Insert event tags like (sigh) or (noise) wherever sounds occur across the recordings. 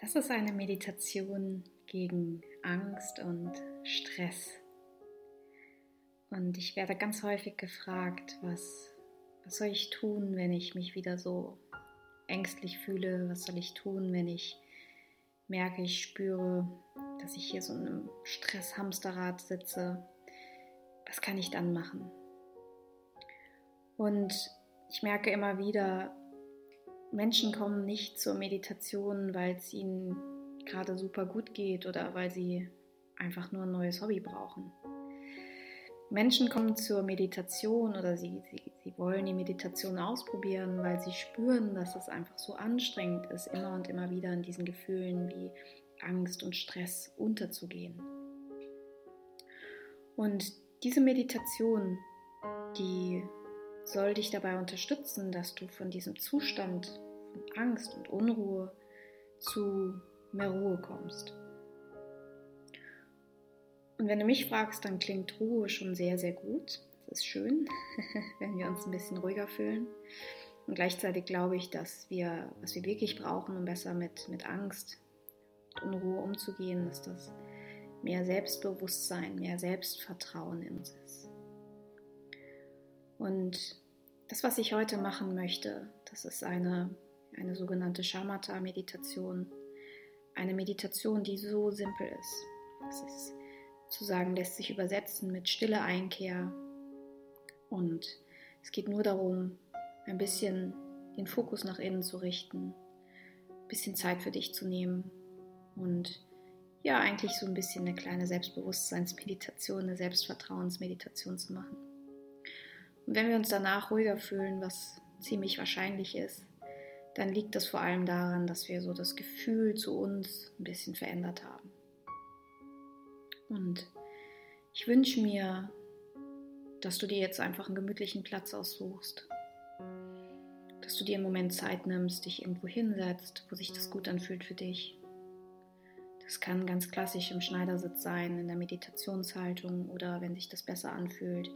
Das ist eine Meditation gegen Angst und Stress. Und ich werde ganz häufig gefragt, was, was soll ich tun, wenn ich mich wieder so ängstlich fühle? Was soll ich tun, wenn ich merke, ich spüre, dass ich hier so in einem Stresshamsterrad sitze? Was kann ich dann machen? Und ich merke immer wieder, Menschen kommen nicht zur Meditation, weil es ihnen gerade super gut geht oder weil sie einfach nur ein neues Hobby brauchen. Menschen kommen zur Meditation oder sie, sie, sie wollen die Meditation ausprobieren, weil sie spüren, dass es einfach so anstrengend ist, immer und immer wieder in diesen Gefühlen wie Angst und Stress unterzugehen. Und diese Meditation, die soll dich dabei unterstützen, dass du von diesem Zustand von Angst und Unruhe zu mehr Ruhe kommst. Und wenn du mich fragst, dann klingt Ruhe schon sehr, sehr gut. Das ist schön, (laughs) wenn wir uns ein bisschen ruhiger fühlen. Und gleichzeitig glaube ich, dass wir, was wir wirklich brauchen, um besser mit, mit Angst und Unruhe umzugehen, ist das mehr Selbstbewusstsein, mehr Selbstvertrauen in uns ist. Und das, was ich heute machen möchte, das ist eine, eine sogenannte Shamatha-Meditation. Eine Meditation, die so simpel ist. Das ist zu sagen, lässt sich übersetzen mit stille Einkehr. Und es geht nur darum, ein bisschen den Fokus nach innen zu richten, ein bisschen Zeit für dich zu nehmen und ja, eigentlich so ein bisschen eine kleine Selbstbewusstseinsmeditation, eine Selbstvertrauensmeditation zu machen. Und wenn wir uns danach ruhiger fühlen, was ziemlich wahrscheinlich ist, dann liegt das vor allem daran, dass wir so das Gefühl zu uns ein bisschen verändert haben. Und ich wünsche mir, dass du dir jetzt einfach einen gemütlichen Platz aussuchst. Dass du dir einen Moment Zeit nimmst, dich irgendwo hinsetzt, wo sich das gut anfühlt für dich. Das kann ganz klassisch im Schneidersitz sein, in der Meditationshaltung oder wenn sich das besser anfühlt,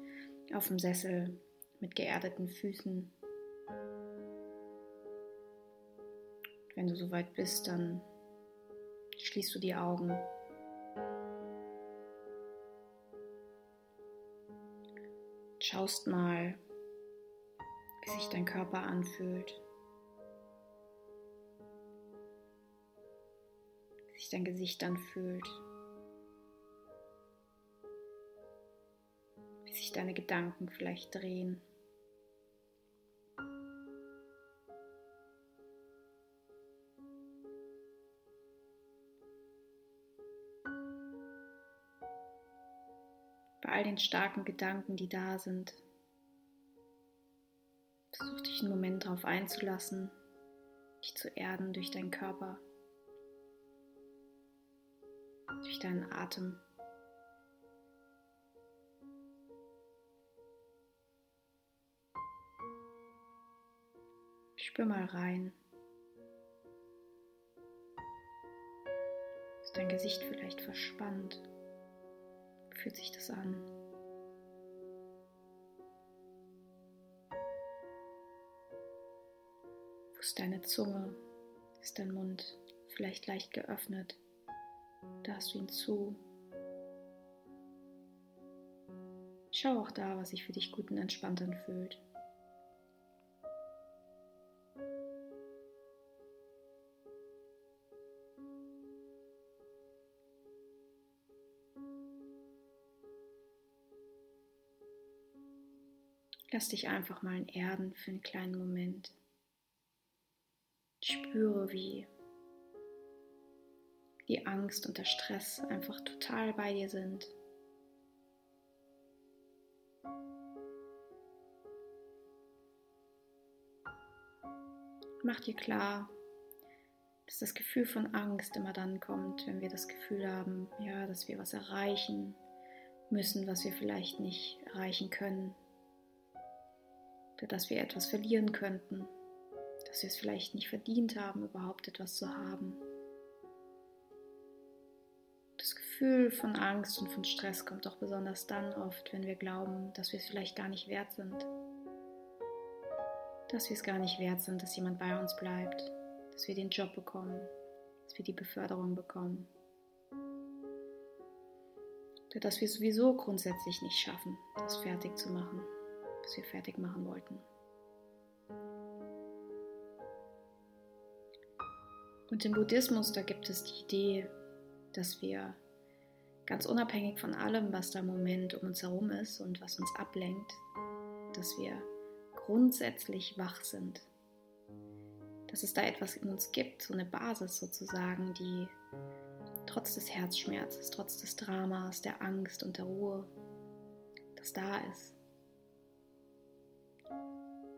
auf dem Sessel mit geerdeten Füßen. Wenn du soweit bist, dann schließt du die Augen. Schaust mal, wie sich dein Körper anfühlt. Wie sich dein Gesicht anfühlt. Sich deine Gedanken vielleicht drehen. Bei all den starken Gedanken, die da sind, versuch dich einen Moment darauf einzulassen, dich zu erden durch deinen Körper, durch deinen Atem. Spür mal rein. Ist dein Gesicht vielleicht verspannt? Fühlt sich das an? Wo ist deine Zunge? Ist dein Mund vielleicht leicht geöffnet? Da hast du ihn zu. Schau auch da, was sich für dich gut und entspannt anfühlt. Lass dich einfach mal in Erden für einen kleinen Moment. Spüre, wie die Angst und der Stress einfach total bei dir sind. Mach dir klar, dass das Gefühl von Angst immer dann kommt, wenn wir das Gefühl haben, ja, dass wir was erreichen müssen, was wir vielleicht nicht erreichen können dass wir etwas verlieren könnten, dass wir es vielleicht nicht verdient haben, überhaupt etwas zu haben. Das Gefühl von Angst und von Stress kommt auch besonders dann oft, wenn wir glauben, dass wir es vielleicht gar nicht wert sind. Dass wir es gar nicht wert sind, dass jemand bei uns bleibt, dass wir den Job bekommen, dass wir die Beförderung bekommen. Oder dass wir sowieso grundsätzlich nicht schaffen, das fertig zu machen, was wir fertig machen wollten. Und im Buddhismus, da gibt es die Idee, dass wir ganz unabhängig von allem, was da im Moment um uns herum ist und was uns ablenkt, dass wir grundsätzlich wach sind. Dass es da etwas in uns gibt, so eine Basis sozusagen, die trotz des Herzschmerzes, trotz des Dramas, der Angst und der Ruhe, das da ist.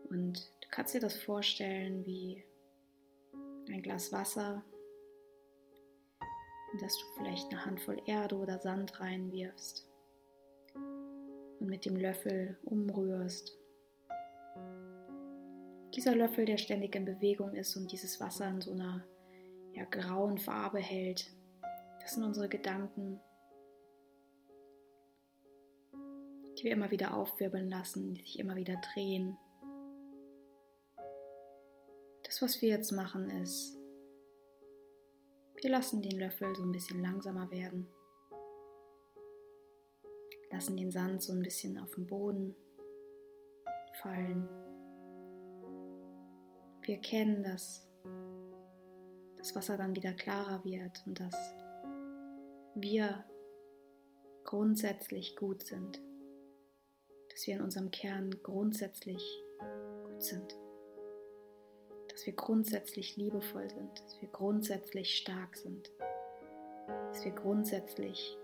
Und du kannst dir das vorstellen wie ein Glas Wasser, in das du vielleicht eine Handvoll Erde oder Sand reinwirfst und mit dem Löffel umrührst. Dieser Löffel, der ständig in Bewegung ist und dieses Wasser in so einer ja, grauen Farbe hält, das sind unsere Gedanken, die wir immer wieder aufwirbeln lassen, die sich immer wieder drehen. Das, was wir jetzt machen, ist, wir lassen den Löffel so ein bisschen langsamer werden. Lassen den Sand so ein bisschen auf den Boden fallen. Wir erkennen, dass das Wasser dann wieder klarer wird und dass wir grundsätzlich gut sind, dass wir in unserem Kern grundsätzlich gut sind, dass wir grundsätzlich liebevoll sind, dass wir grundsätzlich stark sind, dass wir grundsätzlich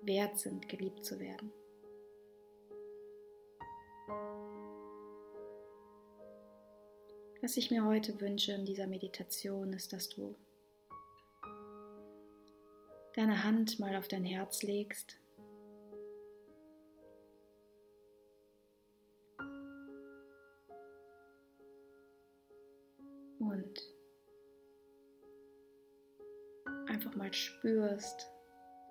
wert sind, geliebt zu werden. Was ich mir heute wünsche in dieser Meditation ist, dass du deine Hand mal auf dein Herz legst. Und einfach mal spürst,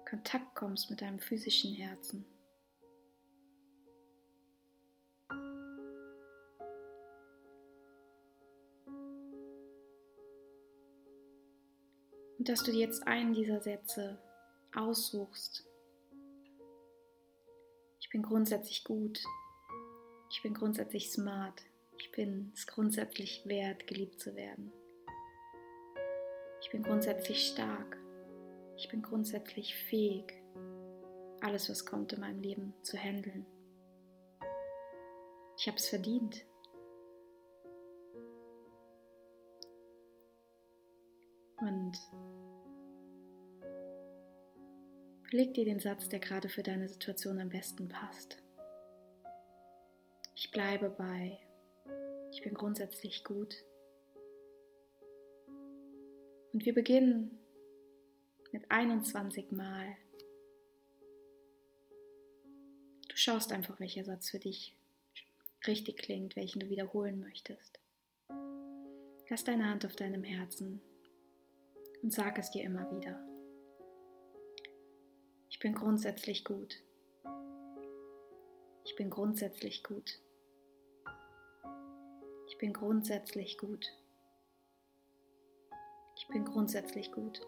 Kontakt kommst mit deinem physischen Herzen. Und dass du jetzt einen dieser Sätze aussuchst. Ich bin grundsätzlich gut. Ich bin grundsätzlich smart. Ich bin es grundsätzlich wert, geliebt zu werden. Ich bin grundsätzlich stark. Ich bin grundsätzlich fähig, alles, was kommt in meinem Leben zu handeln. Ich habe es verdient. Und leg dir den Satz, der gerade für deine Situation am besten passt. Ich bleibe bei, ich bin grundsätzlich gut. Und wir beginnen mit 21 Mal. Du schaust einfach, welcher Satz für dich richtig klingt, welchen du wiederholen möchtest. Lass deine Hand auf deinem Herzen und sag es dir immer wieder. Ich bin grundsätzlich gut. Ich bin grundsätzlich gut. Ich bin grundsätzlich gut. Ich bin grundsätzlich gut.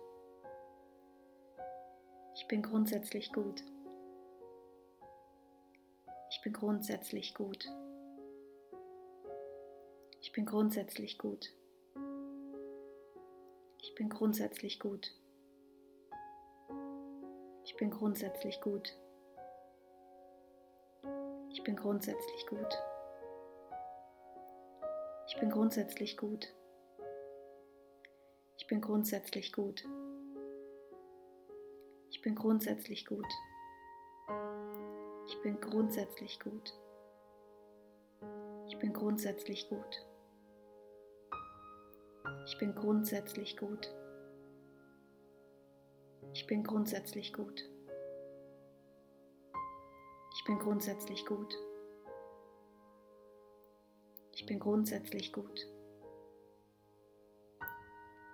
Ich bin grundsätzlich gut. Ich bin grundsätzlich gut. Ich bin grundsätzlich gut. Ich bin grundsätzlich gut. Ich bin grundsätzlich gut. Ich bin grundsätzlich gut. Ich bin grundsätzlich gut. Ich bin grundsätzlich gut bin grundsätzlich gut. Ich bin grundsätzlich gut. Ich bin grundsätzlich gut. Ich bin grundsätzlich gut. Ich bin grundsätzlich gut. Ich bin grundsätzlich gut. Ich bin grundsätzlich gut.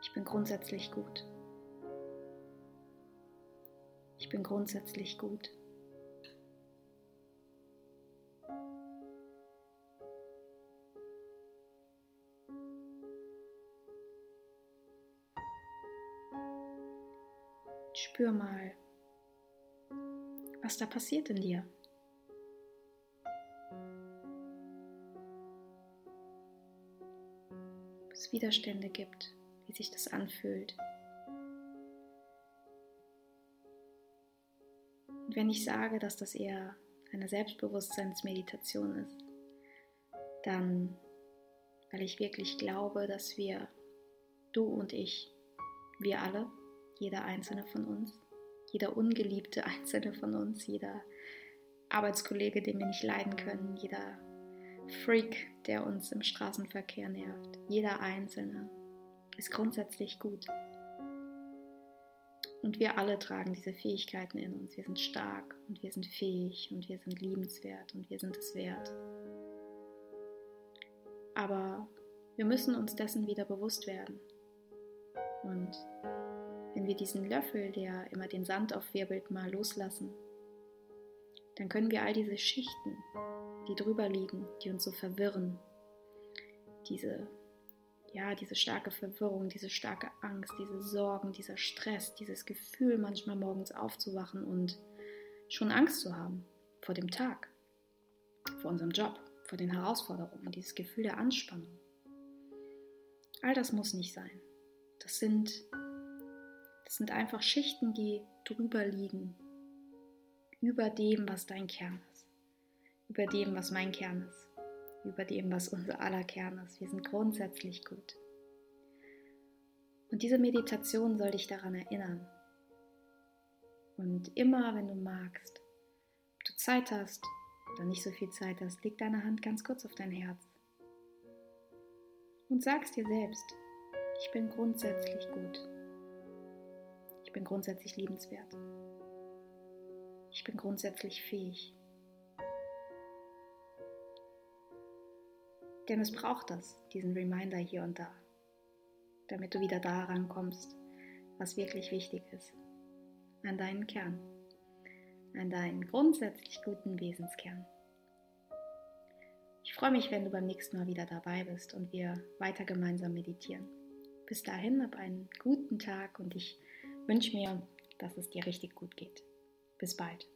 Ich bin grundsätzlich gut. Ich bin grundsätzlich gut. Spür mal, was da passiert in dir. Widerstände gibt, wie sich das anfühlt. Und wenn ich sage, dass das eher eine Selbstbewusstseinsmeditation ist, dann weil ich wirklich glaube, dass wir, du und ich, wir alle, jeder einzelne von uns, jeder ungeliebte (laughs) einzelne von uns, jeder Arbeitskollege, den wir nicht leiden können, jeder Freak, der uns im Straßenverkehr nervt, jeder einzelne ist grundsätzlich gut. Und wir alle tragen diese Fähigkeiten in uns. Wir sind stark und wir sind fähig und wir sind liebenswert und wir sind es wert. Aber wir müssen uns dessen wieder bewusst werden. Und wenn wir diesen Löffel, der immer den Sand aufwirbelt, mal loslassen, dann können wir all diese Schichten, die drüber liegen, die uns so verwirren, diese ja, diese starke Verwirrung, diese starke Angst, diese Sorgen, dieser Stress, dieses Gefühl, manchmal morgens aufzuwachen und schon Angst zu haben vor dem Tag, vor unserem Job, vor den Herausforderungen, dieses Gefühl der Anspannung. All das muss nicht sein. Das sind, das sind einfach Schichten, die drüber liegen, über dem, was dein Kern ist, über dem, was mein Kern ist über dem, was unser aller Kern ist. Wir sind grundsätzlich gut. Und diese Meditation soll dich daran erinnern. Und immer, wenn du magst, ob du Zeit hast oder nicht so viel Zeit hast, leg deine Hand ganz kurz auf dein Herz. Und sagst dir selbst, ich bin grundsätzlich gut. Ich bin grundsätzlich liebenswert. Ich bin grundsätzlich fähig. Denn es braucht das, diesen Reminder hier und da, damit du wieder daran kommst, was wirklich wichtig ist. An deinen Kern, an deinen grundsätzlich guten Wesenskern. Ich freue mich, wenn du beim nächsten Mal wieder dabei bist und wir weiter gemeinsam meditieren. Bis dahin, hab einen guten Tag und ich wünsche mir, dass es dir richtig gut geht. Bis bald.